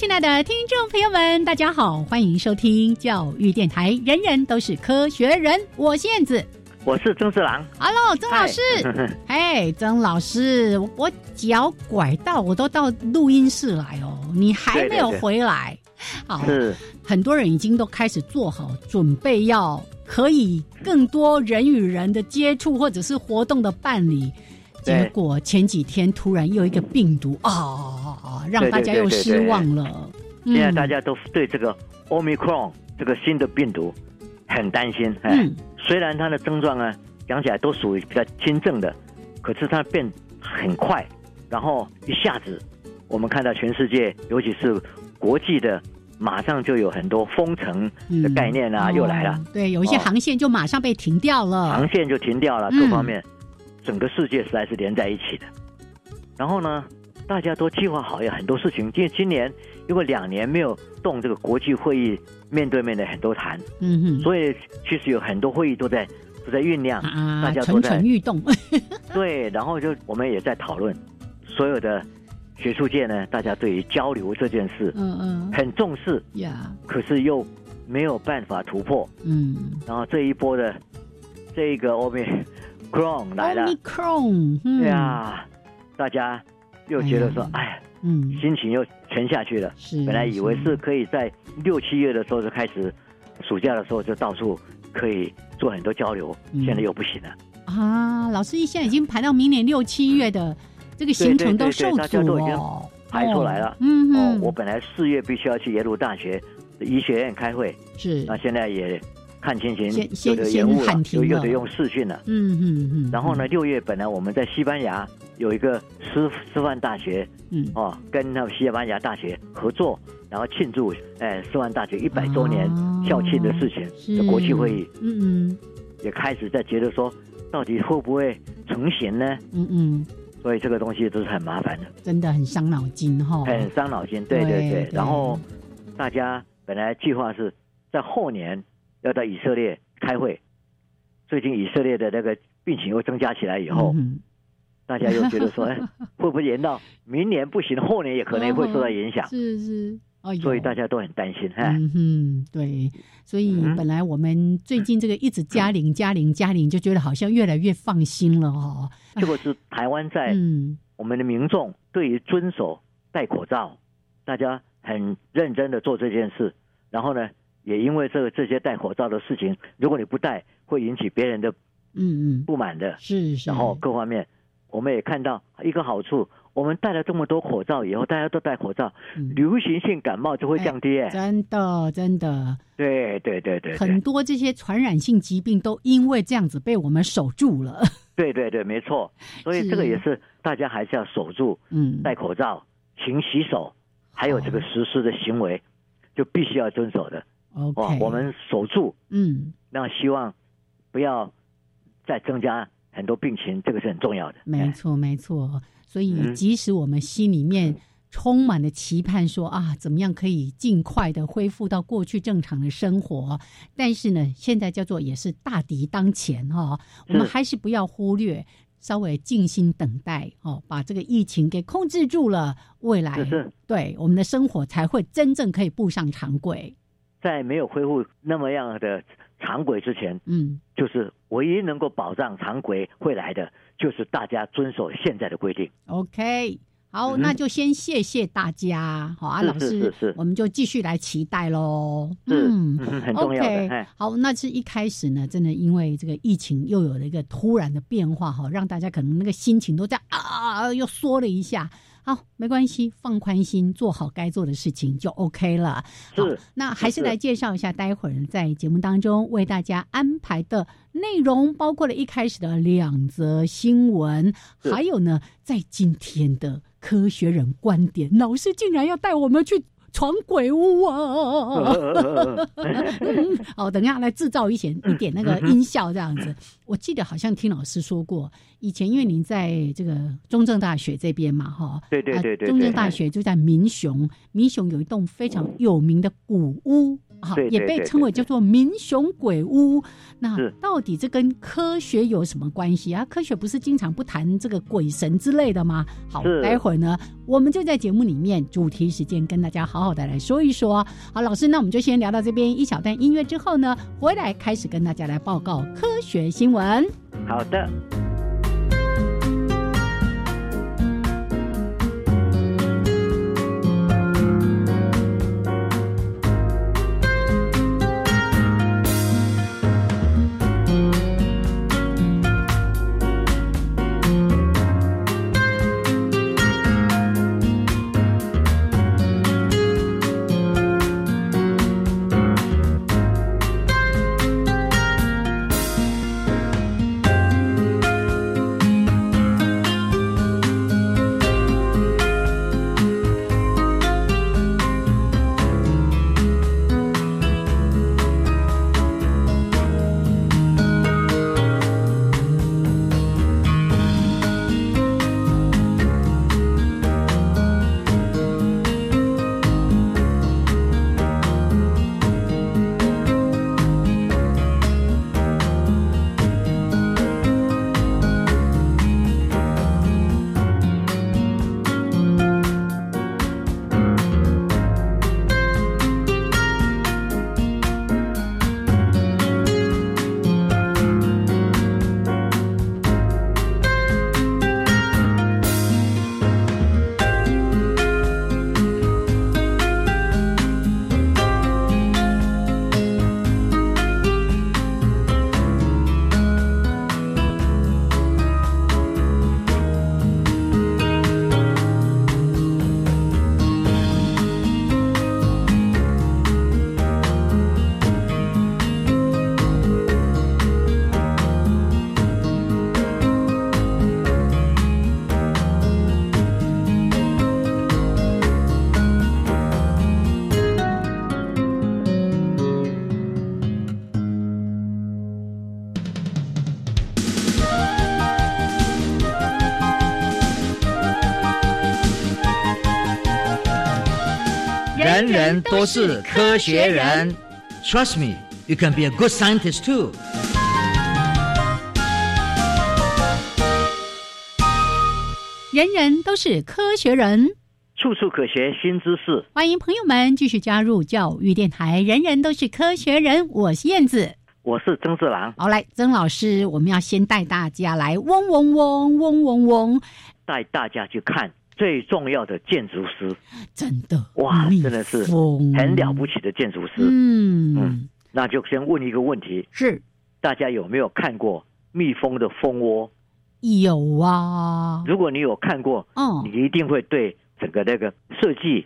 亲爱的听众朋友们，大家好，欢迎收听教育电台，人人都是科学人。我是燕子，我是曾志郎。Hello，曾老师。哎，曾老师，我脚拐到，我都到录音室来哦，你还没有回来。好，是很多人已经都开始做好准备，要可以更多人与人的接触，或者是活动的办理。结果前几天突然又一个病毒啊，让大家又失望了。现在大家都对这个 Omicron 这个新的病毒很担心。嗯，虽然它的症状呢讲起来都属于比较轻症的，可是它变很快，然后一下子我们看到全世界，尤其是国际的，马上就有很多封城的概念啊，又来了。对，有一些航线就马上被停掉了，航线就停掉了，各方面。整个世界实在是连在一起的，然后呢，大家都计划好有很多事情。因为今年因为两年没有动这个国际会议，面对面的很多谈，嗯哼，所以其实有很多会议都在都在酝酿，大家蠢蠢欲动。对，然后就我们也在讨论，所有的学术界呢，大家对于交流这件事，嗯嗯，很重视呀，可是又没有办法突破，嗯，然后这一波的这个欧美。Cron 来了对啊，大家又觉得说，哎，嗯，心情又沉下去了。是，本来以为是可以在六七月的时候就开始，暑假的时候就到处可以做很多交流，现在又不行了。啊，老师现在已经排到明年六七月的这个行程都受阻哦，排出来了。嗯嗯，我本来四月必须要去耶鲁大学医学院开会，是，那现在也。看情形，有的延误了，有有的用视讯了。嗯嗯嗯。然后呢，六月本来我们在西班牙有一个师师范大学，嗯哦，跟那个西班牙大学合作，然后庆祝哎师范大学一百周年校庆的事情的国际会议。嗯嗯。也开始在觉得说，到底会不会成型呢？嗯嗯。所以这个东西都是很麻烦的，真的很伤脑筋哈。很伤脑筋，对对对。然后大家本来计划是在后年。要到以色列开会，最近以色列的那个病情又增加起来以后，大家又觉得说，哎，会不会延到明年不行，后年也可能会受到影响？是是，所以大家都很担心。嗯哼，对，所以本来我们最近这个一直加零加零加零，就觉得好像越来越放心了哦。这个是台湾在我们的民众对于遵守戴口罩，大家很认真的做这件事，然后呢？也因为这个这些戴口罩的事情，如果你不戴，会引起别人的嗯嗯不满的。是是。然后各方面，我们也看到一个好处，我们戴了这么多口罩以后，大家都戴口罩，流行性感冒就会降低。真的真的。对对对对。很多这些传染性疾病都因为这样子被我们守住了。对对对，没错。所以这个也是大家还是要守住，嗯，戴口罩、勤洗手，还有这个实施的行为，就必须要遵守的。OK，我们守住，嗯，那希望不要再增加很多病情，这个是很重要的。没错，没错。所以，即使我们心里面充满了期盼，说啊，怎么样可以尽快的恢复到过去正常的生活，但是呢，现在叫做也是大敌当前哈，我们还是不要忽略，稍微静心等待哦，把这个疫情给控制住了，未来对我们的生活才会真正可以步上常轨。在没有恢复那么样的常轨之前，嗯，就是唯一能够保障常轨会来的，就是大家遵守现在的规定。OK，好，那就先谢谢大家。好啊，老师，我们就继续来期待喽。嗯，很重要的。好，那是一开始呢，真的因为这个疫情又有了一个突然的变化，哈，让大家可能那个心情都在啊，又缩了一下。好，没关系，放宽心，做好该做的事情就 OK 了。好，那还是来介绍一下，待会儿在节目当中为大家安排的内容，包括了一开始的两则新闻，还有呢，在今天的科学人观点，老师竟然要带我们去。闯鬼屋啊！哦，等下来制造一些一点那个音效这样子。我记得好像听老师说过，以前因为您在这个中正大学这边嘛，哈，对对对对，中正大学就在民雄，民雄有一栋非常有名的古屋。好，也被称为叫做民雄鬼屋。那到底这跟科学有什么关系啊？科学不是经常不谈这个鬼神之类的吗？好，待会儿呢，我们就在节目里面主题时间跟大家好好的来说一说。好，老师，那我们就先聊到这边，一小段音乐之后呢，回来开始跟大家来报告科学新闻。好的。都是科学人，Trust me, you can be a good scientist too。人人都是科学人，处处可学新知识。欢迎朋友们继续加入教育电台。人人都是科学人，我是燕子，我是曾志郎。好，来曾老师，我们要先带大家来嗡嗡嗡嗡嗡嗡，带大家去看。最重要的建筑师，真的哇，真的是很了不起的建筑师。嗯嗯，那就先问一个问题：是大家有没有看过蜜蜂的蜂窝？有啊。如果你有看过，嗯，你一定会对整个那个设计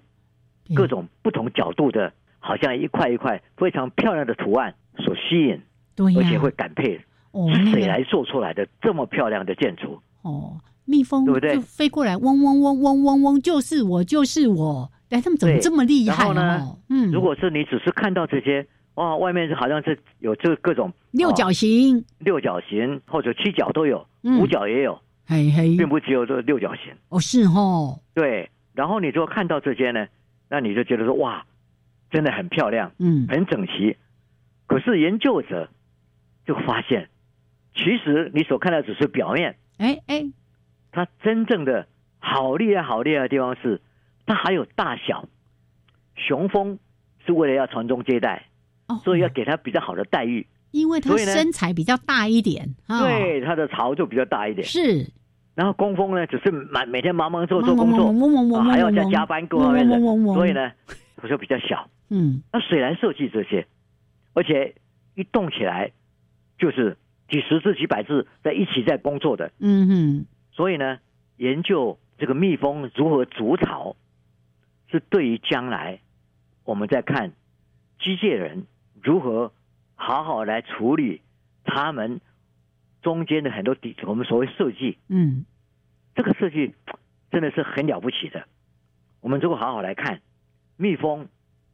各种不同角度的，好像一块一块非常漂亮的图案所吸引，对，而且会感佩谁来做出来的这么漂亮的建筑？哦。蜜蜂就飞过来，嗡嗡嗡嗡嗡嗡，就是我，就是我。哎，他们怎么这么厉害呢？嗯，如果是你只是看到这些，哇，外面是好像是有这各种六角形、六角形或者七角都有，五角也有，嘿嘿，并不只有这六角形。哦，是哦，对。然后你就看到这些呢，那你就觉得说，哇，真的很漂亮，嗯，很整齐。可是研究者就发现，其实你所看到只是表面。哎哎。它真正的好厉害、好厉害的地方是，它还有大小。雄蜂是为了要传宗接代，所以要给它比较好的待遇。因为它身材比较大一点，对它的巢就比较大一点。是，然后工蜂呢，只是每每天忙忙做做工作，还要再加班各方面的，所以呢，它就比较小。嗯，那水来设计这些，而且一动起来就是几十只、几百只在一起在工作的。嗯哼，所以呢，研究这个蜜蜂如何筑巢，是对于将来我们在看机械人如何好好来处理他们。中间的很多底，我们所谓设计，嗯，这个设计真的是很了不起的。我们如果好好来看，蜜蜂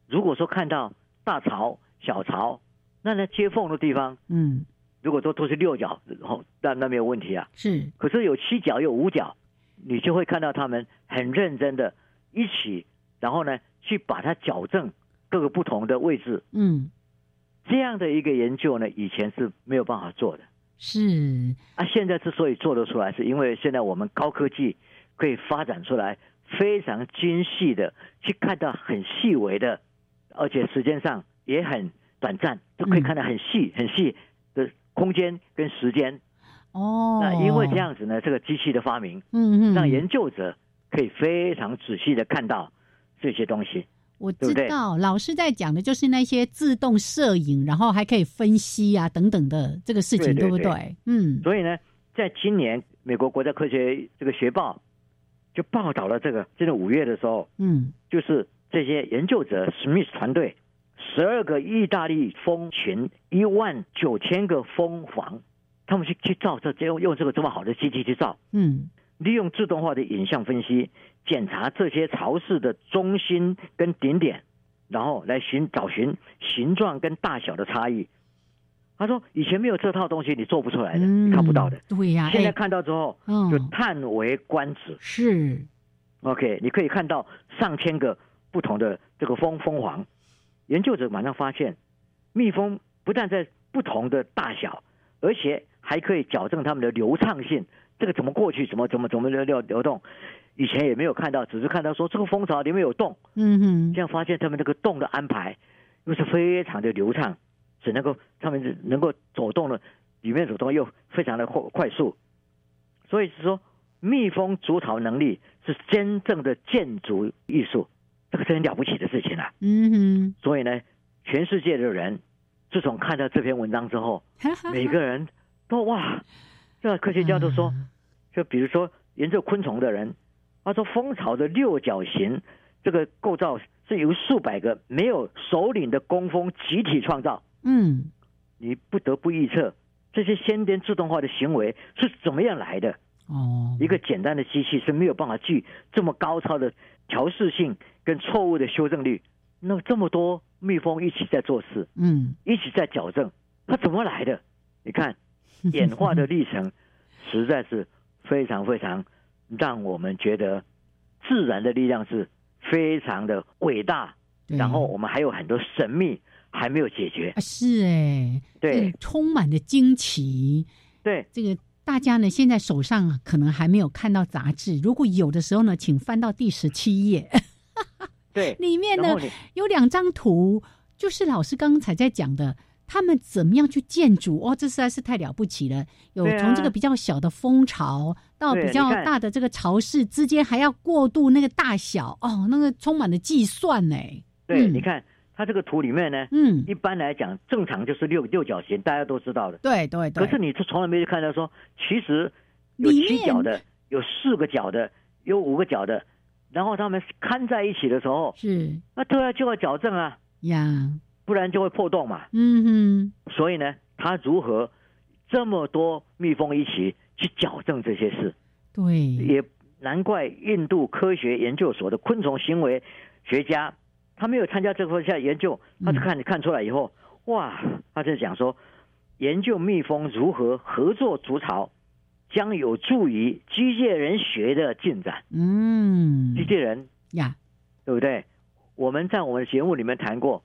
如果说看到大巢、小巢，那在接缝的地方，嗯，如果说都是六角，然后那那没有问题啊。是，可是有七角有五角，你就会看到他们很认真的一起，然后呢去把它矫正各个不同的位置。嗯，这样的一个研究呢，以前是没有办法做的。是啊，现在之所以做得出来，是因为现在我们高科技可以发展出来非常精细的，去看到很细微的，而且时间上也很短暂，都可以看到很细很细的空间跟时间。哦，那因为这样子呢，这个机器的发明，嗯嗯，让研究者可以非常仔细的看到这些东西。我知道老师在讲的就是那些自动摄影，然后还可以分析啊等等的这个事情，对不对？嗯。所以呢，在今年美国国家科学这个学报就报道了这个，就是五月的时候，嗯，就是这些研究者史密斯团队十二个意大利蜂群一万九千个蜂房，他们去去造这用用这个这么好的机器去造，嗯。利用自动化的影像分析，检查这些巢室的中心跟顶点，然后来寻找寻形状跟大小的差异。他说：“以前没有这套东西，你做不出来的，你看不到的。对呀，现在看到之后，就叹为观止。是，OK，你可以看到上千个不同的这个蜂蜂皇。研究者马上发现，蜜蜂不但在不同的大小，而且还可以矫正它们的流畅性。”这个怎么过去？怎么怎么怎么流流流动？以前也没有看到，只是看到说这个蜂巢里面有洞。嗯哼，这样发现它们这个洞的安排又是非常的流畅，只能够他们能够走动的里面走动又非常的快快速。所以是说，蜜蜂筑巢能力是真正的建筑艺术，这个是很了不起的事情啊。嗯哼，所以呢，全世界的人自从看到这篇文章之后，每个人都哇。这科学家都说，就比如说研究昆虫的人，他说蜂巢的六角形这个构造是由数百个没有首领的工蜂集体创造。嗯，你不得不预测这些先天自动化的行为是怎么样来的。哦，一个简单的机器是没有办法具这么高超的调试性跟错误的修正率。那这么多蜜蜂一起在做事，嗯，一起在矫正，它怎么来的？你看。演化的历程 实在是非常非常让我们觉得自然的力量是非常的伟大，然后我们还有很多神秘还没有解决。是哎，对，充满了惊奇。对，这个大家呢现在手上可能还没有看到杂志，如果有的时候呢，请翻到第十七页。对，里面呢有两张图，就是老师刚才在讲的。他们怎么样去建筑？哦，这实在是太了不起了！有从这个比较小的蜂巢到比较大的这个巢室之间，还要过渡那个大小哦，那个充满了计算呢。对，你看它这个图里面呢，嗯，一般来讲正常就是六六角形，大家都知道的。对对对。可是你是从来没有看到说，其实有七角的，有四个角的，有五个角的，然后他们看在一起的时候，是那都要就要矫正啊呀。不然就会破洞嘛。嗯哼。所以呢，他如何这么多蜜蜂一起去矫正这些事？对。也难怪印度科学研究所的昆虫行为学家，他没有参加这方面研究，他就看看出来以后，哇，他就讲说，研究蜜蜂如何合作筑巢，将有助于机械人学的进展。嗯。机器人呀，对不对？我们在我们的节目里面谈过。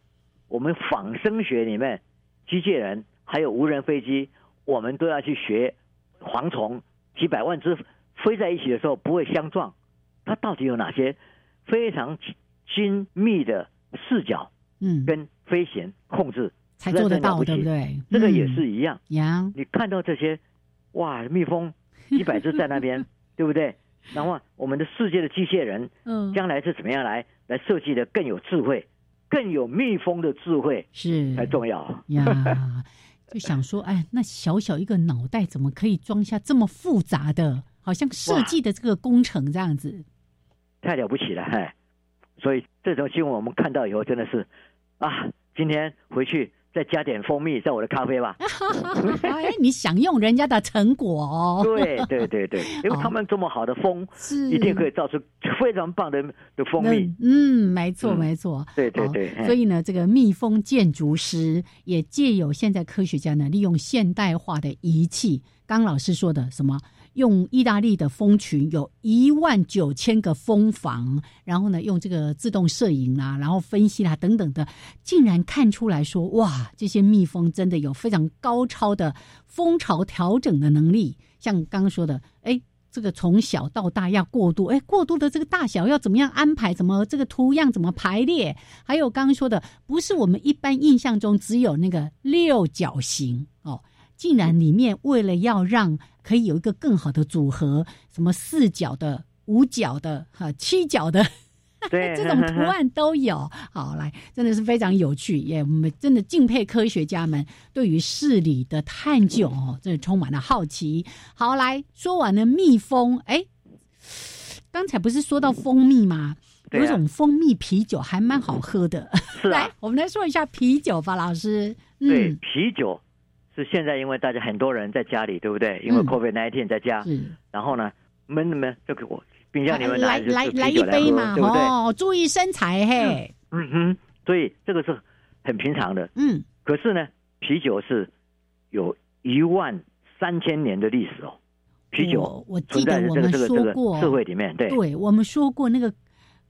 我们仿生学里面，机器人还有无人飞机，我们都要去学蝗虫几百万只飞在一起的时候不会相撞，它到底有哪些非常精密的视角，嗯，跟飞行控制才做得到，对不对？这个也是一样。呀，你看到这些，哇，蜜蜂 一百只在那边，对不对？然后我们的世界的机械人，嗯，将来是怎么样来来设计的更有智慧，更有蜜蜂的智慧是才重要呀。就想说，哎，那小小一个脑袋怎么可以装下这么复杂的，好像设计的这个工程这样子？太了不起了，嗨！所以这种新闻我们看到以后，真的是啊，今天回去。再加点蜂蜜在我的咖啡吧。哎，你享用人家的成果哦。对对对对，因为他们这么好的蜂，是一定可以造出非常棒的的蜂蜜。嗯，没错没错。对对对。所以呢，这个蜜蜂建筑师也借有现在科学家呢，利用现代化的仪器，刚老师说的什么？用意大利的蜂群有一万九千个蜂房，然后呢，用这个自动摄影啊，然后分析啦等等的，竟然看出来说，哇，这些蜜蜂真的有非常高超的蜂巢调整的能力。像刚刚说的，哎，这个从小到大要过渡，哎，过渡的这个大小要怎么样安排？怎么这个图样怎么排列？还有刚刚说的，不是我们一般印象中只有那个六角形哦。竟然里面为了要让可以有一个更好的组合，什么四角的、五角的、哈七角的，对 这种图案都有。好，来真的是非常有趣，也我们真的敬佩科学家们对于事理的探究哦，真的充满了好奇。好，来说完了蜜蜂，哎，刚才不是说到蜂蜜吗？有种蜂蜜啤酒还蛮好喝的。来，我们来说一下啤酒吧，老师。对，啤酒。是现在，因为大家很多人在家里，对不对？因为 COVID nineteen 在家，然后呢，闷闷就给我冰箱里面来来来一杯嘛，对不对？哦，注意身材嘿。嗯哼，所以这个是很平常的。嗯，可是呢，啤酒是有一万三千年的历史哦。啤酒，我记得我们说过社会里面，对，对我们说过那个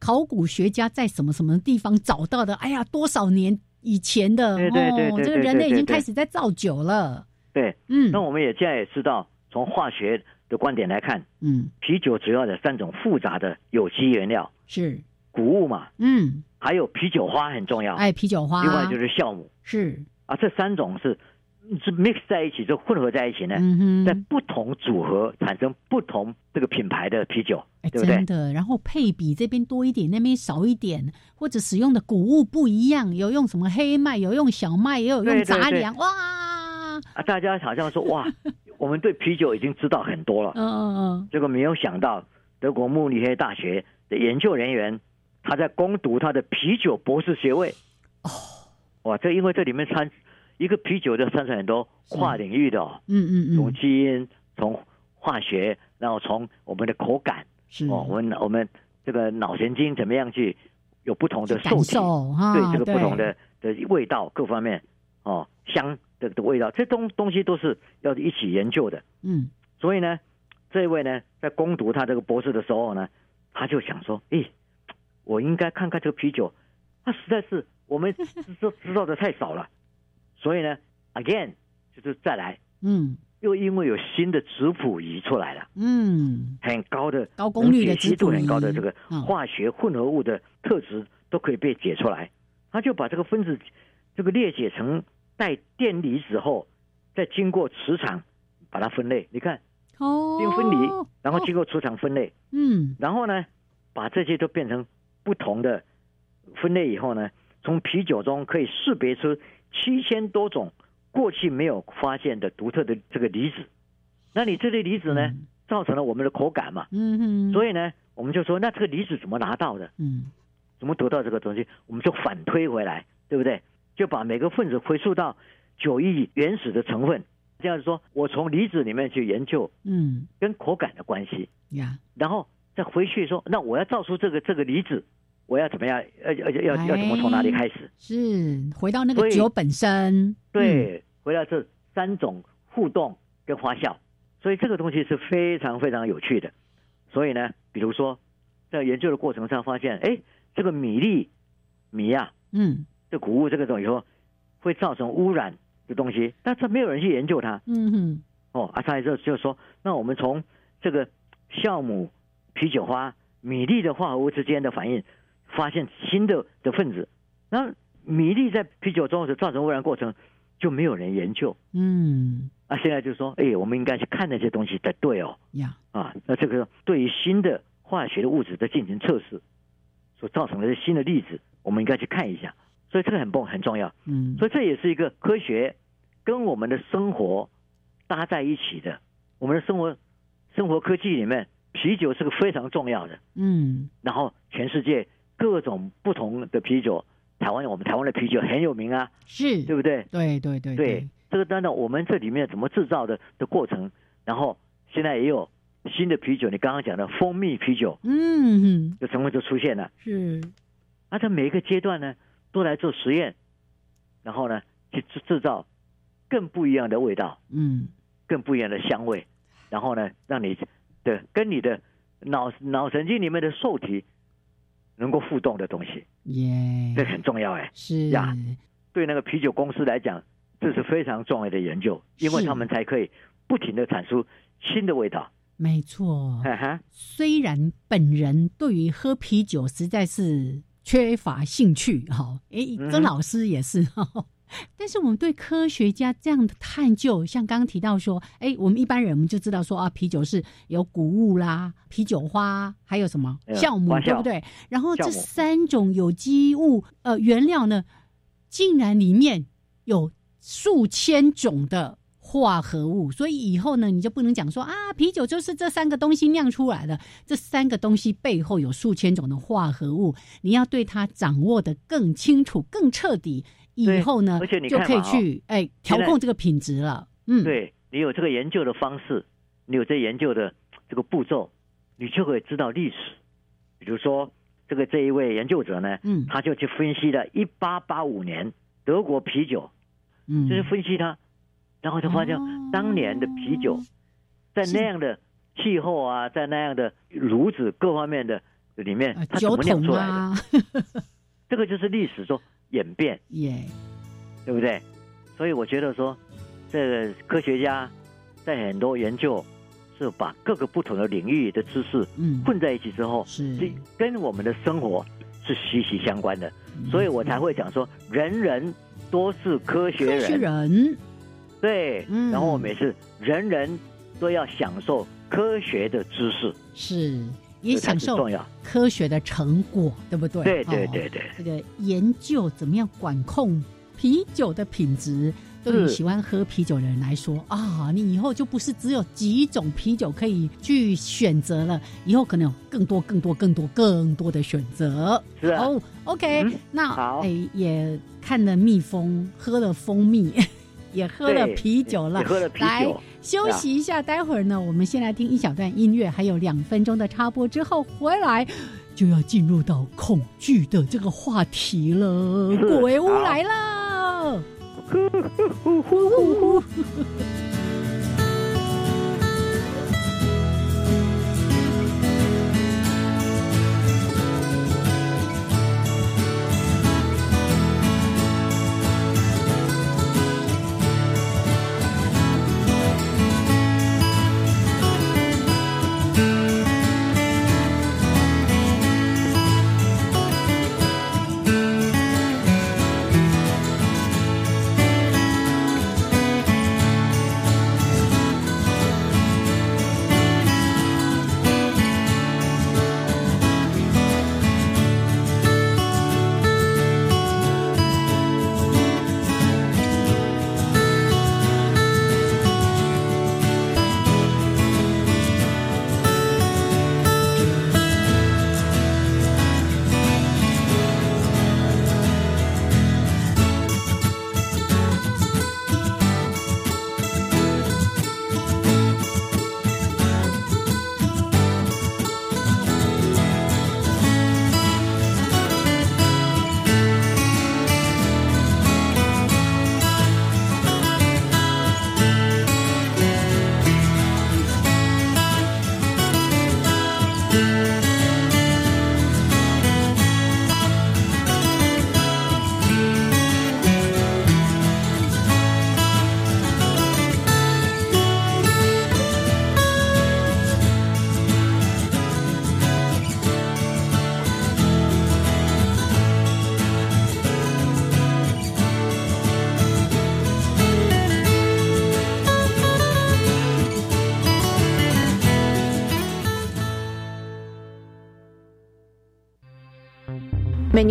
考古学家在什么什么地方找到的？哎呀，多少年？以前的哦，这个人类已经开始在造酒了。对，嗯，那我们也现在也知道，从化学的观点来看，嗯，啤酒主要的三种复杂的有机原料是。谷物嘛，嗯，还有啤酒花很重要，哎，啤酒花，另外就是酵母，是。啊，这三种是。是 mix 在一起，就混合在一起呢，在不同组合产生不同这个品牌的啤酒，对不对？真的，然后配比这边多一点，那边少一点，或者使用的谷物不一样，有用什么黑麦，有用小麦，也有用杂粮，哇！啊，大家好像说哇，我们对啤酒已经知道很多了，嗯嗯嗯，结果没有想到德国慕尼黑大学的研究人员他在攻读他的啤酒博士学位，哦，哇，这因为这里面掺。一个啤酒就生成很多跨领域的，嗯嗯嗯，从基因、从化学，然后从我们的口感，是。哦，我们我们这个脑神经怎么样去有不同的受体，对这个不同的的味道各方面，哦，香的的味道，这东东西都是要一起研究的，嗯，所以呢，这一位呢，在攻读他这个博士的时候呢，他就想说，诶，我应该看看这个啤酒，它实在是我们知知道的太少了。所以呢，again 就是再来，嗯，又因为有新的质谱仪出来了，嗯，很高的高功率的解析度很高的这个化学混合物的特质都可以被解出来，他就把这个分子这个裂解成带电离子后，再经过磁场把它分类，你看，哦，并分离，然后经过磁场分类，嗯，然后呢，把这些都变成不同的分类以后呢，从啤酒中可以识别出。七千多种过去没有发现的独特的这个离子，那你这类离子呢，造成了我们的口感嘛？嗯嗯。所以呢，我们就说，那这个离子怎么拿到的？嗯，怎么得到这个东西？我们就反推回来，对不对？就把每个分子回溯到九亿原始的成分，这样子说，我从离子里面去研究，嗯，跟口感的关系呀，然后再回去说，那我要造出这个这个离子。我要怎么样？要要要要怎么从哪里开始？是回到那个酒本身。对，回到这三种互动跟发酵，所以这个东西是非常非常有趣的。所以呢，比如说在研究的过程上发现，哎，这个米粒米呀，嗯，这谷物这个东西说会造成污染的东西，但是没有人去研究它。嗯哼。哦，阿萨就就说，那我们从这个酵母、啤酒花、米粒的化合物之间的反应。发现新的的分子，那米粒在啤酒中是造成污染过程，就没有人研究。嗯，那现在就说，哎，我们应该去看那些东西才对哦。呀，啊，那这个对于新的化学的物质在进行测试，所造成的新的粒子，我们应该去看一下。所以这个很棒，很重要。嗯，所以这也是一个科学跟我们的生活搭在一起的。我们的生活生活科技里面，啤酒是个非常重要的。嗯，然后全世界各种不同的啤酒。台湾我们台湾的啤酒很有名啊，是对不对？对对对对，这个当然我们这里面怎么制造的的过程，然后现在也有新的啤酒，你刚刚讲的蜂蜜啤酒，嗯，就成分就出现了，是，啊，在每一个阶段呢，都来做实验，然后呢，去制制造更不一样的味道，嗯，更不一样的香味，然后呢，让你的跟你的脑脑神经里面的受体。能够互动的东西，耶，这很重要哎，是。呀，对那个啤酒公司来讲，这是非常重要的研究，因为他们才可以不停的产出新的味道。没错，虽然本人对于喝啤酒实在是缺乏兴趣，哈，哎，曾老师也是哈。但是我们对科学家这样的探究，像刚刚提到说，哎，我们一般人我们就知道说啊，啤酒是有谷物啦、啤酒花，还有什么酵母，对不对？然后这三种有机物呃原料呢，竟然里面有数千种的化合物，所以以后呢，你就不能讲说啊，啤酒就是这三个东西酿出来的，这三个东西背后有数千种的化合物，你要对它掌握的更清楚、更彻底。以后呢，而且你就可以去哎调控这个品质了。嗯，对你有这个研究的方式，你有这研究的这个步骤，你就可以知道历史。比如说，这个这一位研究者呢，嗯，他就去分析了一八八五年德国啤酒，嗯，就是分析它，然后就发现当年的啤酒在那样的气候啊，在那样的炉子各方面的里面，它怎么酿出来的？这个就是历史说。演变，耶，对不对？所以我觉得说，这个科学家在很多研究是把各个不同的领域的知识混在一起之后，是。跟我们的生活是息息相关的。所以我才会讲说，人人都是科学人，对，然后我们是人人都要享受科学的知识，是。也享受科学的成果，对不对？对对对对。这个研究怎么样管控啤酒的品质，对于喜欢喝啤酒的人来说啊，你以后就不是只有几种啤酒可以去选择了，以后可能有更多、更多、更多、更多的选择。是哦，OK，那哎也看了蜜蜂，喝了蜂蜜。也喝了啤酒了，来休息一下。待会儿呢，我们先来听一小段音乐，还有两分钟的插播之后回来，就要进入到恐惧的这个话题了。鬼屋来了。美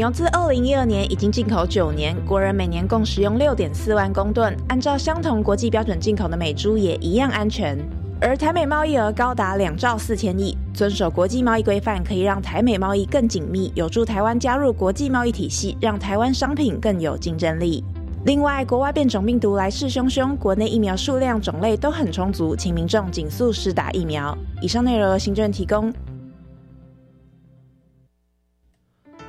牛自二零一二年已经进口九年，国人每年共使用六点四万公吨，按照相同国际标准进口的美猪也一样安全。而台美贸易额高达两兆四千亿，遵守国际贸易规范可以让台美贸易更紧密，有助台湾加入国际贸易体系，让台湾商品更有竞争力。另外，国外变种病毒来势汹汹，国内疫苗数量种类都很充足，请民众紧速施打疫苗。以上内容由行政提供。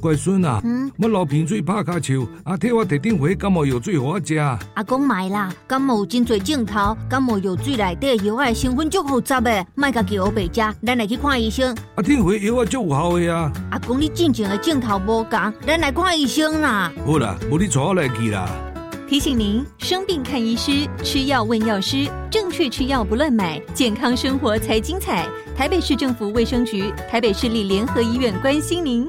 乖孙啊，嗯我流鼻水、拍卡球，阿替我特定回感冒药水给我食。阿公买啦，感冒有真多镜头，感冒药水内底药的成分足复杂的，卖家叫我白食，咱来去看医生。阿听回药啊足有效的啊。阿公你进前的镜头无讲，咱来看医生啦。好啦，无你带我来去啦。提醒您：生病看医师，吃药问药师，正确吃药不乱买，健康生活才精彩。台北市政府卫生局、台北市立联合医院关心您。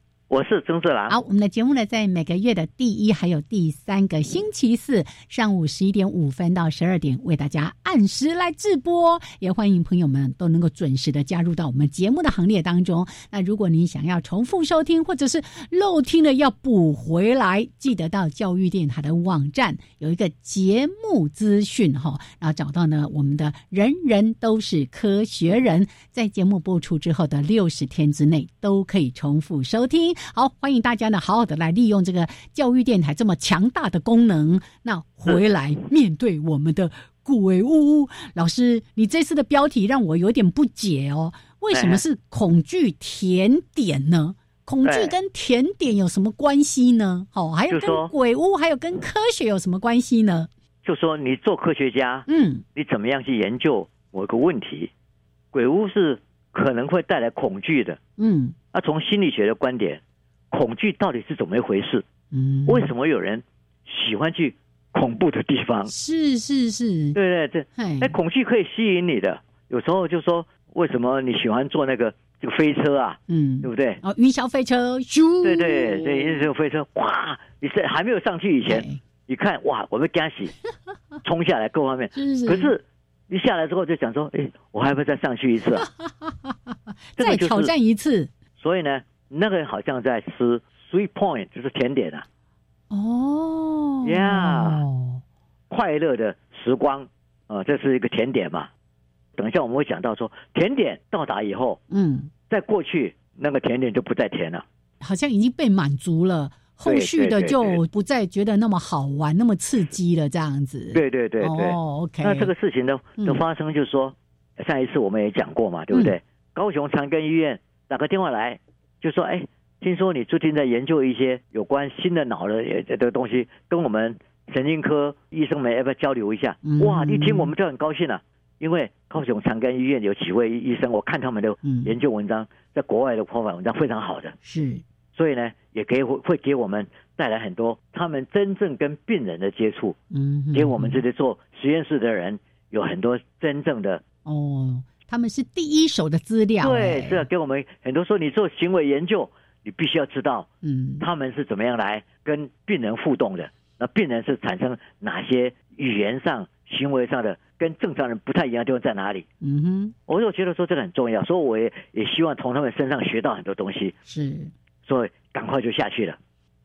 我是曾志兰。好，我们的节目呢，在每个月的第一还有第三个星期四上午十一点五分到十二点，为大家按时来直播。也欢迎朋友们都能够准时的加入到我们节目的行列当中。那如果您想要重复收听，或者是漏听了要补回来，记得到教育电台的网站有一个节目资讯哈，然后找到呢我们的人人都是科学人，在节目播出之后的六十天之内都可以重复收听。好，欢迎大家呢，好好的来利用这个教育电台这么强大的功能，那回来面对我们的鬼屋。老师，你这次的标题让我有点不解哦，为什么是恐惧甜点呢？恐惧跟甜点有什么关系呢？哦，还有跟鬼屋，还有跟科学有什么关系呢？就说你做科学家，嗯，你怎么样去研究某个问题？鬼屋是可能会带来恐惧的，嗯，那从心理学的观点。恐惧到底是怎么一回事？嗯，为什么有人喜欢去恐怖的地方？是是是，对对对，哎，恐惧可以吸引你的。有时候就说，为什么你喜欢坐那个这个飞车啊？嗯，对不对？哦，云霄飞车，咻！对对对，云霄飞车，哇！你是还没有上去以前，你看哇，我们惊喜，冲下来各方面。是是。可是一下来之后就想说，哎，我还会再上去一次啊？再挑战一次。所以呢？那个人好像在吃 sweet point，就是甜点啊。哦，呀，快乐的时光啊，这是一个甜点嘛。等一下我们会讲到说，甜点到达以后，嗯，在过去那个甜点就不再甜了，好像已经被满足了，后续的就不再觉得那么好玩、那么刺激了，这样子。对对对对，OK。那这个事情的的发生，就是说上一次我们也讲过嘛，对不对？高雄长庚医院打个电话来。就说哎，听说你最近在研究一些有关新的脑的的东西，跟我们神经科医生们要不要交流一下？哇，一听我们就很高兴了，因为高雄长庚医院有几位医生，我看他们的研究文章，在国外的方法文章非常好的，是，所以呢，也给会会给我们带来很多他们真正跟病人的接触，嗯，给我们这些做实验室的人有很多真正的哦。他们是第一手的资料，对，是给我们很多说你做行为研究，你必须要知道，嗯，他们是怎么样来跟病人互动的，那病人是产生哪些语言上、行为上的跟正常人不太一样的地方在哪里？嗯哼，我就觉得说这个很重要，所以我也也希望从他们身上学到很多东西。是，所以赶快就下去了，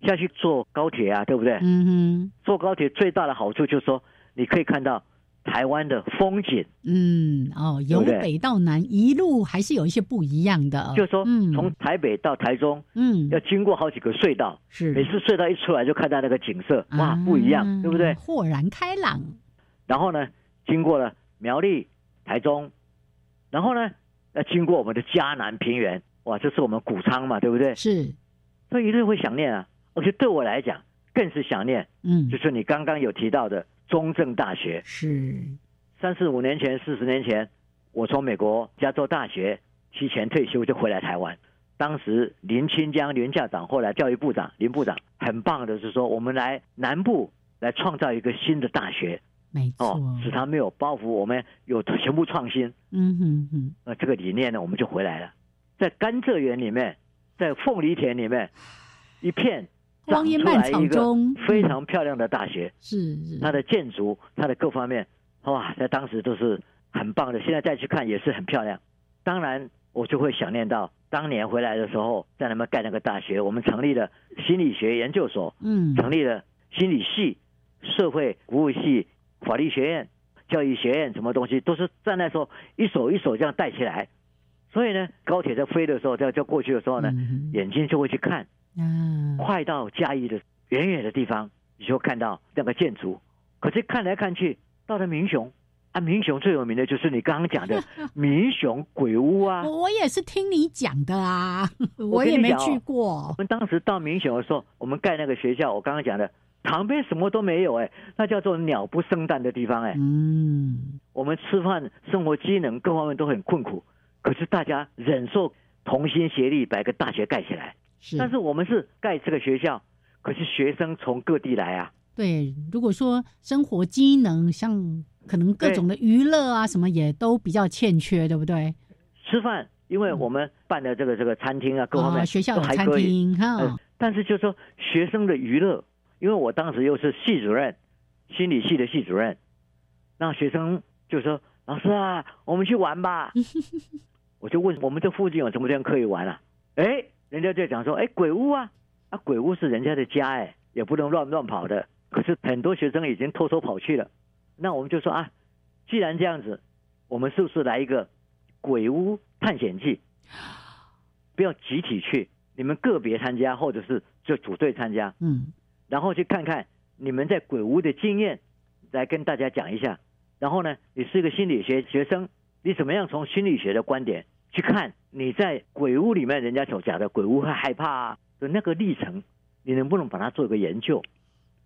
下去坐高铁啊，对不对？嗯哼，坐高铁最大的好处就是说你可以看到。台湾的风景，嗯，哦，由北到南一路还是有一些不一样的。就是说，从台北到台中，嗯，要经过好几个隧道，是每次隧道一出来就看到那个景色，哇，不一样，对不对？豁然开朗。然后呢，经过了苗栗、台中，然后呢，要经过我们的嘉南平原，哇，这是我们谷仓嘛，对不对？是，所以一定会想念啊。而且对我来讲，更是想念。嗯，就是你刚刚有提到的。中正大学是三四五年前、四十年前，我从美国加州大学提前退休就回来台湾。当时林清江林校长，后来教育部长林部长，很棒的是说，我们来南部来创造一个新的大学，没错，使他没有包袱，我们有全部创新。嗯哼哼，那这个理念呢，我们就回来了。在甘蔗园里面，在凤梨田里面，一片。光阴漫草中，非常漂亮的大学，是是，它的建筑，它的各方面，哇，在当时都是很棒的。现在再去看也是很漂亮。当然，我就会想念到当年回来的时候，在那边盖那个大学，我们成立了心理学研究所，嗯，成立了心理系、社会服务系、法律学院、教育学院，什么东西都是在那时候一手一手这样带起来。所以呢，高铁在飞的时候，在在过去的时候呢，眼睛就会去看。嗯，快到嘉义的远远的地方，你就看到那个建筑。可是看来看去，到了民雄啊，民雄最有名的就是你刚刚讲的 民雄鬼屋啊。我也是听你讲的啊，我也没去过。我们当时到民雄的时候，我们盖那个学校，我刚刚讲的旁边什么都没有，哎，那叫做鸟不生蛋的地方，哎。嗯。我们吃饭、生活机能各方面都很困苦，可是大家忍受，同心协力把一个大学盖起来。但是我们是盖这个学校，可是学生从各地来啊。对，如果说生活机能像可能各种的娱乐啊什么也都比较欠缺，对不对？吃饭，因为我们办的这个这个餐厅啊，各方面学校的餐厅哈。但是就说学生的娱乐，因为我当时又是系主任，心理系的系主任，那学生就说：“老师啊，我们去玩吧。” 我就问：“我们这附近有什么地方可以玩啊？”哎。人家就讲说，哎，鬼屋啊，啊，鬼屋是人家的家，哎，也不能乱乱跑的。可是很多学生已经偷偷跑去了，那我们就说啊，既然这样子，我们是不是来一个鬼屋探险记？不要集体去，你们个别参加，或者是就组队参加，嗯，然后去看看你们在鬼屋的经验，来跟大家讲一下。然后呢，你是一个心理学学生，你怎么样从心理学的观点？去看你在鬼屋里面，人家所讲的鬼屋会害怕啊的那个历程，你能不能把它做一个研究？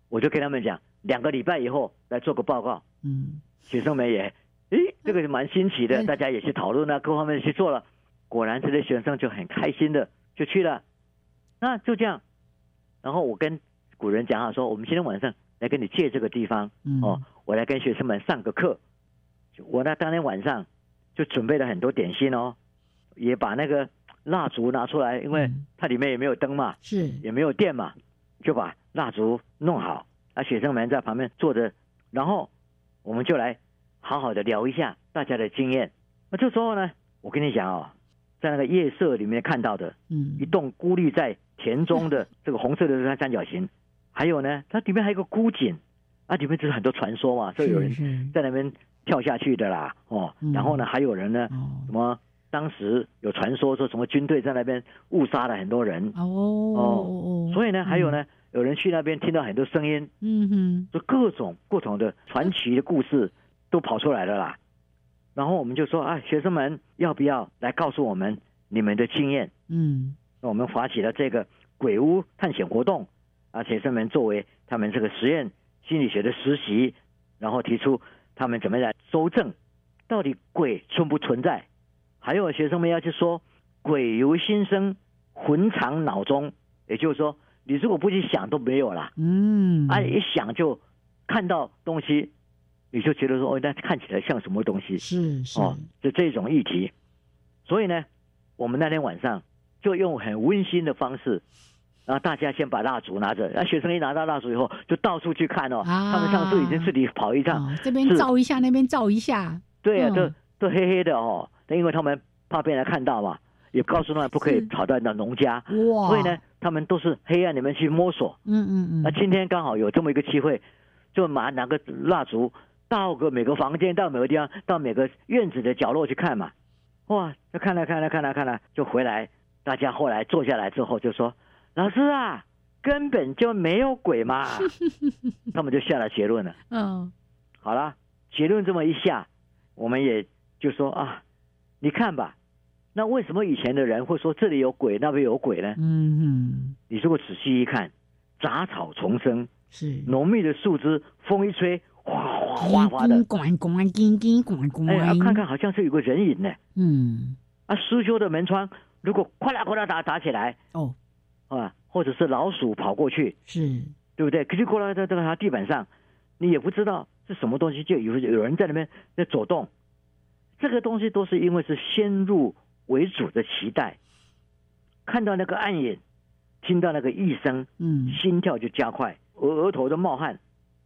我就跟他们讲，两个礼拜以后来做个报告。嗯，学生们也，诶，这个是蛮新奇的，大家也去讨论啊，各方面去做了。果然这些学生就很开心的就去了。那就这样，然后我跟古人讲好说，我们今天晚上来跟你借这个地方，哦，我来跟学生们上个课。我呢，当天晚上就准备了很多点心哦。也把那个蜡烛拿出来，因为它里面也没有灯嘛，是也没有电嘛，就把蜡烛弄好。啊，学生们在旁边坐着，然后我们就来好好的聊一下大家的经验。那这时候呢，我跟你讲哦，在那个夜色里面看到的，嗯，一栋孤立在田中的 这个红色的三三角形，还有呢，它里面还有个孤井，啊，里面就是很多传说嘛，所以有人在那边跳下去的啦，哦，然后呢，还有人呢，什么？当时有传说说什么军队在那边误杀了很多人哦哦，所以呢，还有呢，有人去那边听到很多声音，嗯哼，就各种不同的传奇的故事都跑出来了啦。然后我们就说啊，学生们要不要来告诉我们你们的经验？嗯，那我们发起了这个鬼屋探险活动，啊，学生们作为他们这个实验心理学的实习，然后提出他们怎么来搜证，到底鬼存不存在？还有学生们要去说“鬼由心生，魂藏脑中”，也就是说，你如果不去想都没有了。嗯，啊，一想就看到东西，你就觉得说哦，那看起来像什么东西？是是哦，就这种议题。所以呢，我们那天晚上就用很温馨的方式，然后大家先把蜡烛拿着，那学生一拿到蜡烛以后，就到处去看哦。他们上次已经自己跑一趟，这边照一下，那边照一下。对啊，都都黑黑的哦，因为他们怕被人看到嘛，也告诉他们不可以跑到那农家。哇！所以呢，他们都是黑暗里面去摸索。嗯嗯嗯。那今天刚好有这么一个机会，就拿拿个蜡烛，到个每个房间，到每个地方，到每个院子的角落去看嘛。哇！就看了看了看了看了，就回来。大家后来坐下来之后就说。老师啊，根本就没有鬼嘛！他们就下了结论了。嗯，好了，结论这么一下，我们也就说啊，你看吧，那为什么以前的人会说这里有鬼，那边有鬼呢？嗯嗯，你如果仔细一看，杂草丛生，是浓密的树枝，风一吹，哗哗哗哗的，咣咣叮叮咣咣。哎，看看好像是有个人影呢。嗯，啊，书修的门窗如果哗啦哗啦打打起来，哦。啊，或者是老鼠跑过去，是，对不对？可是过来在这个它地板上，你也不知道是什么东西，就有有人在那边在走动。这个东西都是因为是先入为主的期待，看到那个暗影，听到那个异声，嗯，心跳就加快，额额头都冒汗，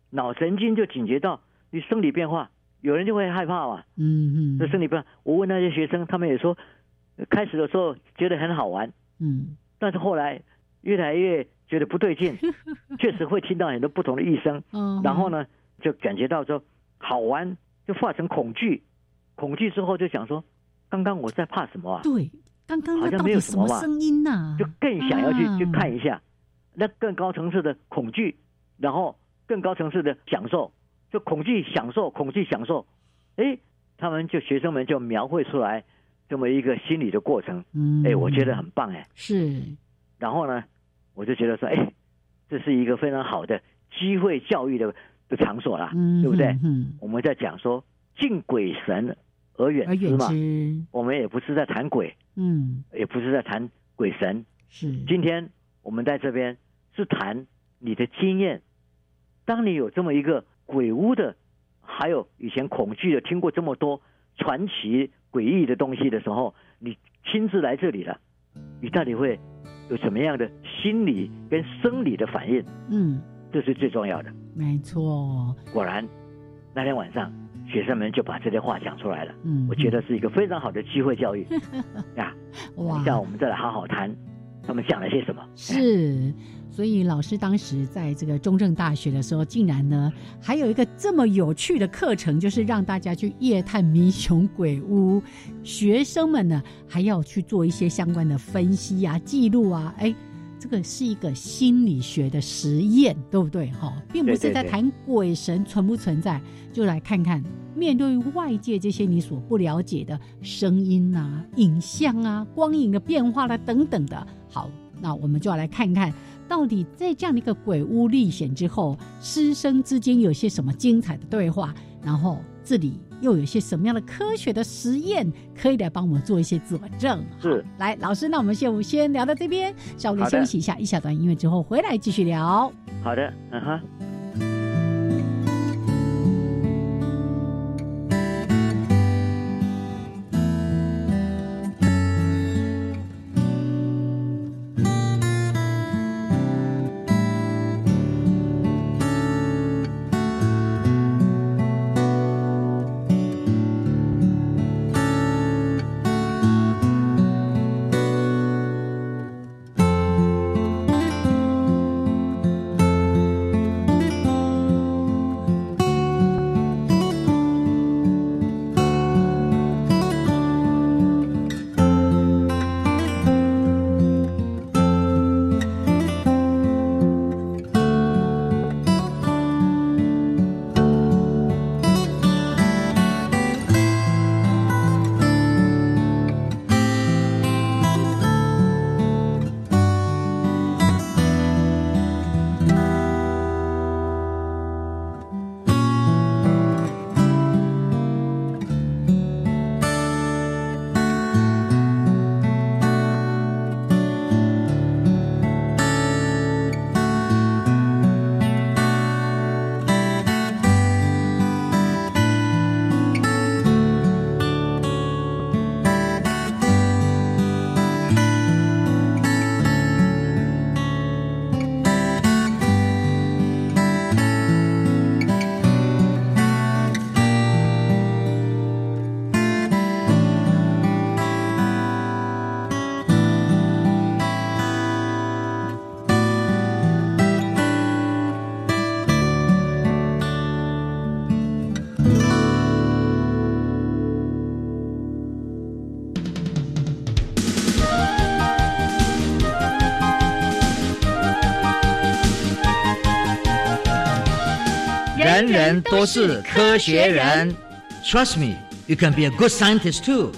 脑神经就警觉到你生理变化，有人就会害怕嘛，嗯嗯，这生理变化。我问那些学生，他们也说，开始的时候觉得很好玩，嗯，但是后来。越来越觉得不对劲，确实会听到很多不同的异声，然后呢，就感觉到说好玩，就化成恐惧，恐惧之后就想说，刚刚我在怕什么啊？对，刚刚好像没有什么声音呐，就更想要去去看一下，那更高层次的恐惧，然后更高层次的享受，就恐惧享受，恐惧享受，哎，他们就学生们就描绘出来这么一个心理的过程，嗯哎，我觉得很棒哎，是，然后呢？我就觉得说，哎，这是一个非常好的机会教育的的场所啦，对不对？嗯我们在讲说敬鬼神而远之嘛，我们也不是在谈鬼，嗯，也不是在谈鬼神，是。今天我们在这边是谈你的经验，当你有这么一个鬼屋的，还有以前恐惧的，听过这么多传奇诡异的东西的时候，你亲自来这里了，你到底会？有什么样的心理跟生理的反应？嗯，这是最重要的。没错，果然那天晚上学生们就把这些话讲出来了。嗯，我觉得是一个非常好的机会教育 呀。哇，下我们再来好好谈，他们讲了些什么？是。所以老师当时在这个中正大学的时候，竟然呢还有一个这么有趣的课程，就是让大家去夜探民雄鬼屋。学生们呢还要去做一些相关的分析啊、记录啊。哎，这个是一个心理学的实验，对不对？哈，并不是在谈鬼神存不存在，就来看看面对外界这些你所不了解的声音啊、影像啊、光影的变化啦等等的。好，那我们就要来看看。到底在这样的一个鬼屋历险之后，师生之间有些什么精彩的对话？然后这里又有些什么样的科学的实验可以来帮我们做一些佐证？是，来老师，那我们就先聊到这边，稍微休息一下，一小段音乐之后回来继续聊。好的，嗯哼。人人都是科学人。Trust me, you can be a good scientist too.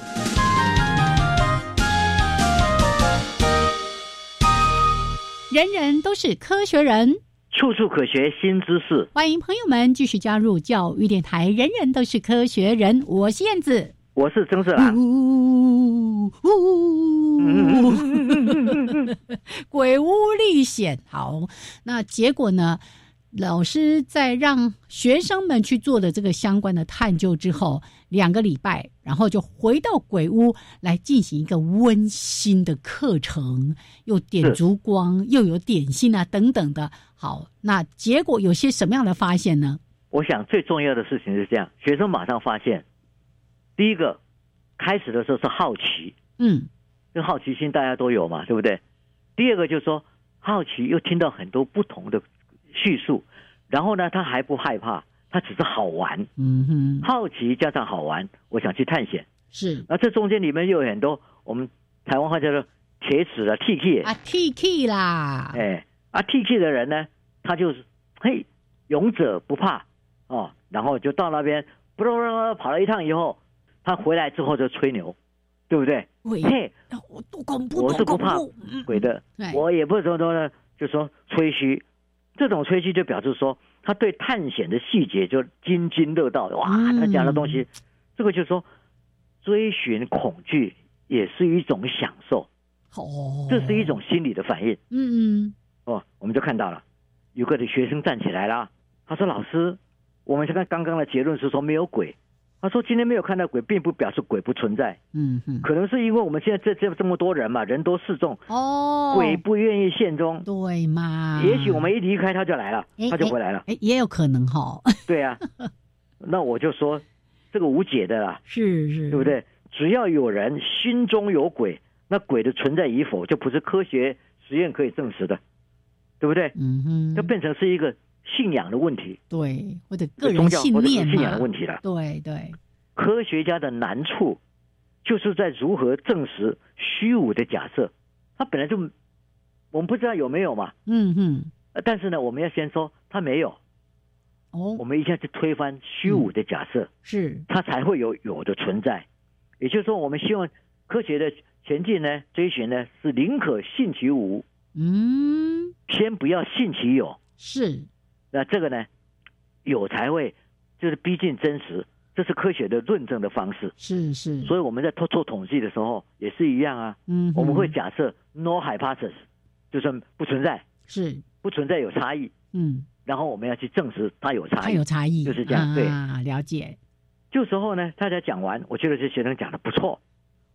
人人都是科学人，处处可学新知识。欢迎朋友们继续加入教育电台。人人都是科学人，我是燕子，我是曾志兰。呜呜，鬼屋历险。好，那结果呢？老师在让学生们去做的这个相关的探究之后，两个礼拜，然后就回到鬼屋来进行一个温馨的课程，又点烛光，又有点心啊等等的。好，那结果有些什么样的发现呢？我想最重要的事情是这样：学生马上发现，第一个开始的时候是好奇，嗯，这好奇心大家都有嘛，对不对？第二个就是说好奇，又听到很多不同的。叙述，然后呢，他还不害怕，他只是好玩，嗯哼，好奇加上好玩，我想去探险，是。那这中间里面又有很多我们台湾话叫做铁齿的 T K 啊 T K 啦，哎啊 T K 的人呢，他就是嘿勇者不怕哦，然后就到那边不不不跑了一趟以后，他回来之后就吹牛，对不对？嘿，我多恐怖，我是不怕鬼的，我也不怎么多呢，就说吹嘘。这种吹嘘就表示说，他对探险的细节就津津乐道。哇，他讲的东西，这个就是说，追寻恐惧也是一种享受。哦，这是一种心理的反应。嗯嗯。哦，我们就看到了，有个的学生站起来了，他说：“老师，我们现在刚刚的结论是说没有鬼。”他说：“今天没有看到鬼，并不表示鬼不存在。嗯哼，可能是因为我们现在这这这么多人嘛，人多势众，哦，鬼不愿意现踪，对嘛？也许我们一离开他就来了，他就回来了。哎，也有可能哈。对啊，那我就说这个无解的啦，是是，对不对？只要有人心中有鬼，那鬼的存在与否就不是科学实验可以证实的，对不对？嗯哼，就变成是一个。”信仰的问题，对，或者个人信念信仰的问题了。对对，科学家的难处就是在如何证实虚无的假设。他本来就我们不知道有没有嘛，嗯嗯。但是呢，我们要先说他没有。哦，我们一下就推翻虚无的假设，是，他才会有有的存在。也就是说，我们希望科学的前进呢，追寻呢，是宁可信其无，嗯，先不要信其有，是。那这个呢，有才会就是逼近真实，这是科学的论证的方式。是是，所以我们在做做统计的时候也是一样啊。嗯，我们会假设 no hypothesis，就是不存在，是不存在有差异。嗯，然后我们要去证实它有差异，它有差异，就是这样。对，了解。就时候呢，大家讲完，我觉得这学生讲的不错，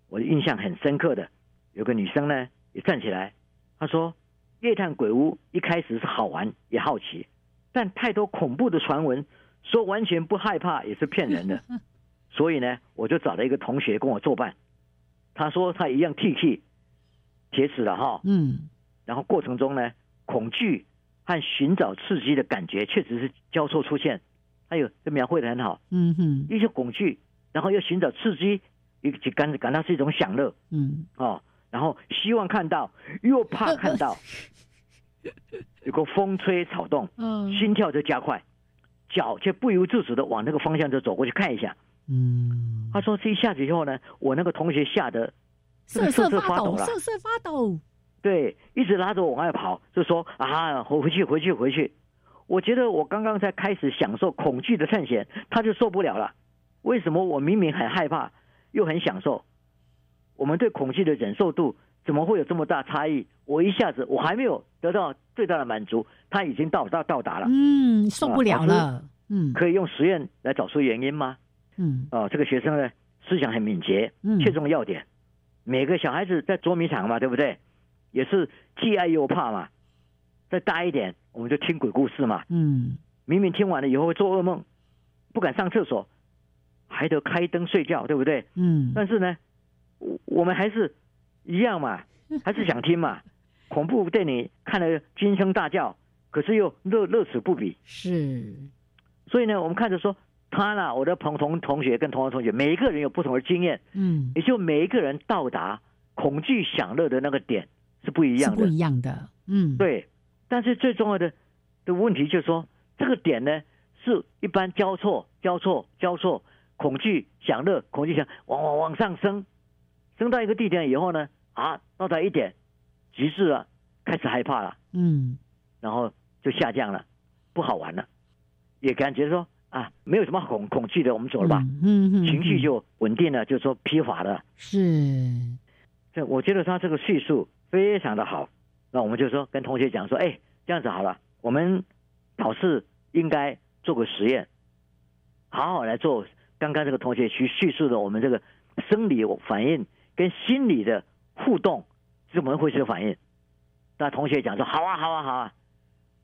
我印象很深刻的有个女生呢也站起来，她说：“夜探鬼屋一开始是好玩也好奇。”但太多恐怖的传闻，说完全不害怕也是骗人的，所以呢，我就找了一个同学跟我作伴。他说他一样 T T 铁齿了哈，嗯，然后过程中呢，恐惧和寻找刺激的感觉确实是交错出现。还有这描绘的很好，嗯哼，一些恐惧，然后又寻找刺激，一感感到是一种享乐，嗯，哦，然后希望看到，又怕看到。有个风吹草动，嗯，心跳就加快，脚却不由自主的往那个方向就走过去看一下，嗯，他说这一下子以后呢，我那个同学吓得瑟瑟发抖了，瑟瑟发抖，对，一直拉着我往外跑，就说啊，回回去回去回去。我觉得我刚刚才开始享受恐惧的探险，他就受不了了。为什么我明明很害怕，又很享受？我们对恐惧的忍受度。怎么会有这么大差异？我一下子我还没有得到最大的满足，他已经到到到达了。嗯，受不了了。嗯，可以用实验来找出原因吗？嗯，哦，这个学生呢思想很敏捷，切中要点。每个小孩子在捉迷藏嘛，对不对？也是既爱又怕嘛。再大一点，我们就听鬼故事嘛。嗯，明明听完了以后会做噩梦，不敢上厕所，还得开灯睡觉，对不对？嗯。但是呢，我我们还是。一样嘛，还是想听嘛？恐怖电影看了惊声大叫，可是又乐乐此不彼。是，所以呢，我们看着说他呢，我的朋同同学跟同学同学，每一个人有不同的经验，嗯，也就每一个人到达恐惧享乐的那个点是不一样的，不一样的，嗯，对。但是最重要的的问题就是说，这个点呢，是一般交错、交错、交错，恐惧、享乐、恐惧、想往往往上升，升到一个地点以后呢，啊，到达一点，极致了，开始害怕了，嗯，然后就下降了，不好玩了，也感觉说啊，没有什么恐恐惧的，我们走了吧，嗯嗯，情绪就稳定了，就说疲乏了，是，这我觉得他这个叙述非常的好，那我们就说跟同学讲说，哎，这样子好了，我们考试应该。做个实验，好好来做。刚刚这个同学去叙述的我们这个生理反应跟心理的互动怎么会是反应？那同学讲说好啊，好啊，好啊。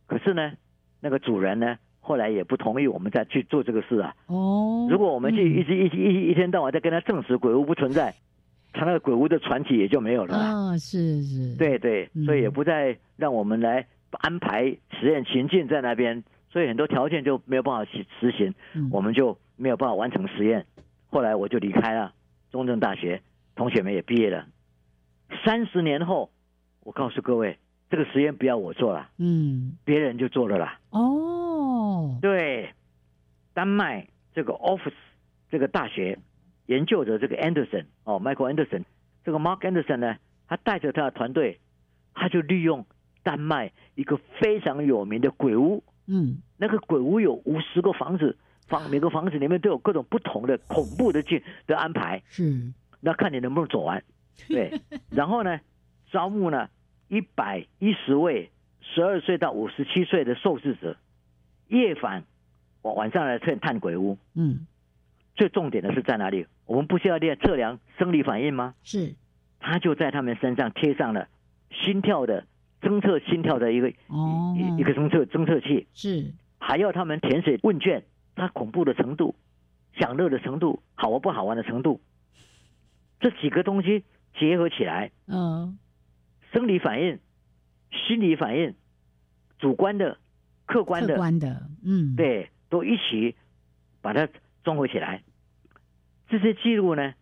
可是呢，那个主人呢，后来也不同意我们再去做这个事啊。哦。如果我们去一直一一一天到晚在跟他证实鬼屋不存在，他那个鬼屋的传奇也就没有了。啊，是是。对对，所以也不再让我们来安排实验情境在那边。所以很多条件就没有办法去实行，我们就没有办法完成实验。后来我就离开了中正大学，同学们也毕业了。三十年后，我告诉各位，这个实验不要我做了，嗯，别人就做了啦。哦，对，丹麦这个 Office 这个大学研究的这个 Anderson 哦，Michael Anderson 这个 Mark Anderson 呢，他带着他的团队，他就利用丹麦一个非常有名的鬼屋。嗯，那个鬼屋有五十个房子，房每个房子里面都有各种不同的恐怖的剧的安排。是，那看你能不能走完。对，然后呢，招募呢一百一十位十二岁到五十七岁的受试者，夜访晚晚上来探探鬼屋。嗯，最重点的是在哪里？我们不需要练测量生理反应吗？是，他就在他们身上贴上了心跳的。侦测心跳的一个一一个侦测侦测器是，还要他们填写问卷，它恐怖的程度、享乐的程度、好玩不好玩的程度，这几个东西结合起来，嗯，生理反应、心理反应、主观的、客观的、客观的，嗯，对，都一起把它综合起来，这些记录呢，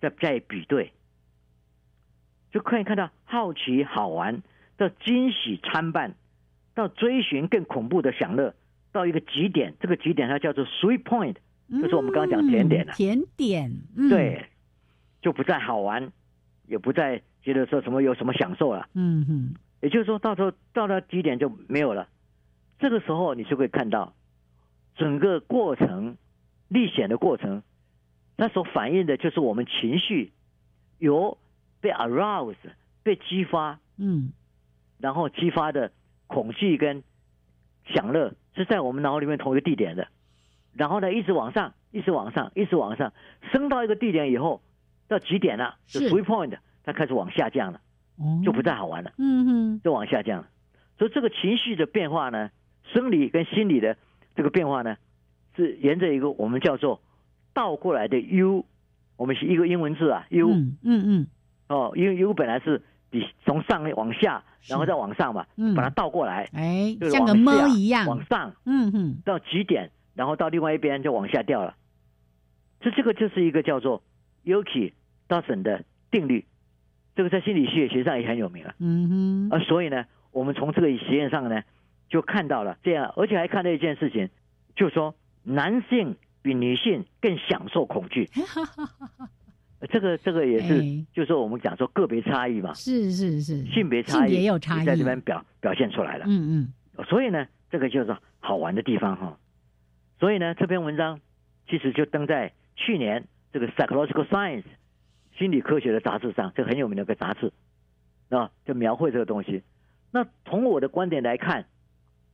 再再比对，就可以看到好奇好玩。到惊喜参半，到追寻更恐怖的享乐，到一个极点，这个极点它叫做 sweet point，就是我们刚刚讲甜点了。甜点，对，就不再好玩，也不再觉得说什么有什么享受了。嗯哼，也就是说到时候到了极点就没有了。这个时候你就会看到整个过程历险的过程，它所反映的就是我们情绪由被 arouse 被激发。嗯。然后激发的恐惧跟享乐是在我们脑里面同一个地点的，然后呢一直往上，一直往上，一直往上，升到一个地点以后，到极点了，就 three point，它开始往下降了，就不再好玩了，嗯哼，就往下降了。所以这个情绪的变化呢，生理跟心理的这个变化呢，是沿着一个我们叫做倒过来的 U，我们是一个英文字啊，U，嗯嗯，哦，因为 U 本来是。从上往下，然后再往上嘛，把它倒过来，哎，像个猫一样往上，嗯哼，到极点，然后到另外一边就往下掉了。这这个就是一个叫做 Yuki Dawson 的定律，这个在心理学学上也很有名了。嗯哼，啊，所以呢，我们从这个实验上呢，就看到了这样，而且还看到一件事情，就是说男性比女性更享受恐惧。这个这个也是，就是我们讲说个别差异嘛，是是是，性别差异也有差异，在这边表表现出来了。嗯嗯，所以呢，这个就是好玩的地方哈。所以呢，这篇文章其实就登在去年这个《Psychological Science》心理科学的杂志上，这很有名的一个杂志啊，就描绘这个东西。那从我的观点来看，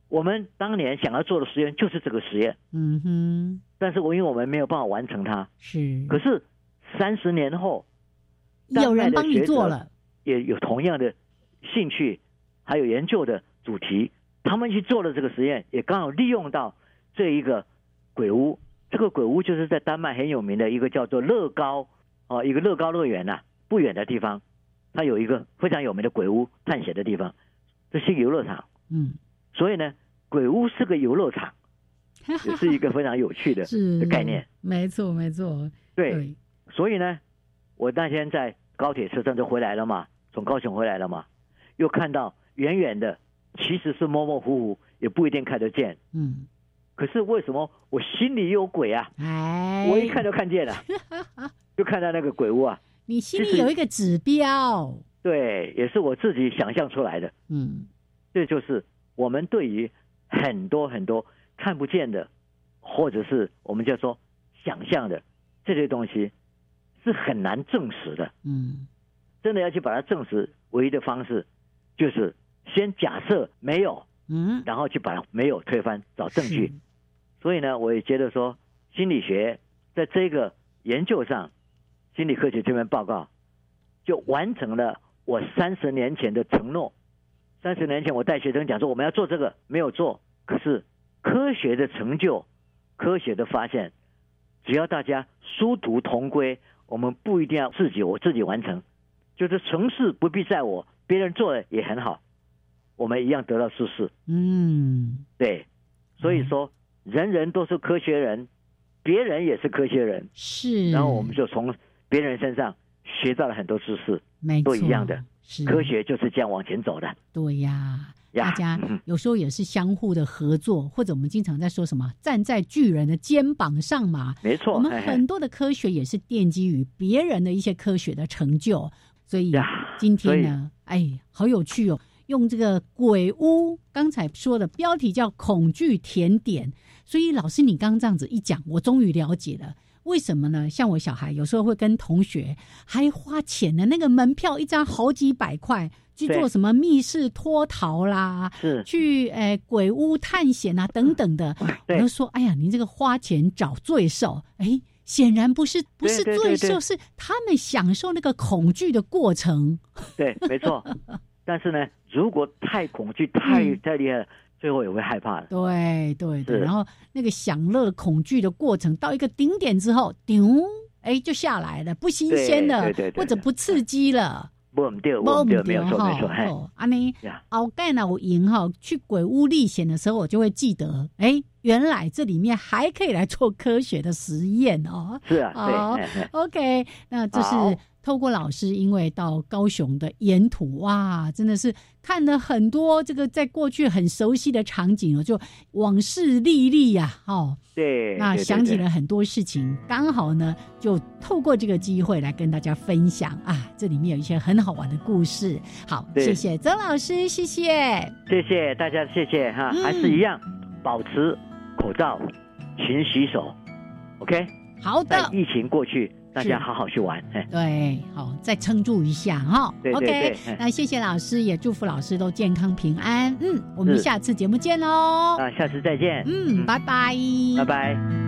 我们当年想要做的实验就是这个实验。嗯哼，但是我因为我们没有办法完成它，是，可是。三十年后，有人帮你做了，也有同样的兴趣，还有研究的主题，他们去做了这个实验，也刚好利用到这一个鬼屋。这个鬼屋就是在丹麦很有名的一个叫做乐高哦，一个乐高乐园呐，不远的地方，它有一个非常有名的鬼屋探险的地方，这是游乐场。嗯，所以呢，鬼屋是个游乐场，也是一个非常有趣的 概念。没错，没错，对。所以呢，我那天在高铁车站就回来了嘛，从高雄回来了嘛，又看到远远的，其实是模模糊糊，也不一定看得见。嗯，可是为什么我心里有鬼啊？哎，我一看就看见了，就看到那个鬼屋啊。你心里有一个指标，对，也是我自己想象出来的。嗯，这就是我们对于很多很多看不见的，或者是我们叫做想象的这些东西，是很难证实的。嗯，真的要去把它证实，唯一的方式就是先假设没有，嗯，然后去把它没有推翻，找证据。所以呢，我也觉得说，心理学在这个研究上，心理科学这篇报告就完成了我三十年前的承诺。三十年前，我带学生讲说我们要做这个，没有做。可是科学的成就、科学的发现，只要大家殊途同归，我们不一定要自己我自己完成，就是成事不必在我，别人做的也很好，我们一样得到舒适。嗯，对，所以说。人人都是科学人，别人也是科学人，是。然后我们就从别人身上学到了很多知识，都一样的。是科学就是这样往前走的。对呀，大家有时候也是相互的合作，或者我们经常在说什么站在巨人的肩膀上嘛。没错，我们很多的科学也是奠基于别人的一些科学的成就。所以今天呢，哎，好有趣哦。用这个鬼屋刚才说的标题叫“恐惧甜点”，所以老师你刚刚这样子一讲，我终于了解了为什么呢？像我小孩有时候会跟同学还花钱的那个门票一张好几百块去做什么密室脱逃啦，是去诶鬼屋探险啊等等的，我就说哎呀，您这个花钱找罪受，哎，显然不是不是罪受，是他们享受那个恐惧的过程。对，没错。但是呢，如果太恐惧、太太厉害，最后也会害怕的。对对对，然后那个享乐恐惧的过程到一个顶点之后，丢，哎，就下来了，不新鲜了，或者不刺激了。不唔对，不唔对，没有错，没错。哦，安尼，后盖呢，我赢哈，去鬼屋历险的时候，我就会记得，哎，原来这里面还可以来做科学的实验哦。是啊，对，OK，那这是。透过老师，因为到高雄的沿途，哇，真的是看了很多这个在过去很熟悉的场景哦，就往事历历呀，哦，对，那想起了很多事情，刚好呢，就透过这个机会来跟大家分享啊，这里面有一些很好玩的故事。好，谢谢曾老师，谢谢，谢谢大家，谢谢哈，还是一样，保持口罩，勤洗手，OK，好的，疫情过去。大家好好去玩，对，好，再撑住一下哈。OK，那谢谢老师，也祝福老师都健康平安。嗯，我们下次节目见喽。啊，下次再见。嗯，拜拜，拜拜。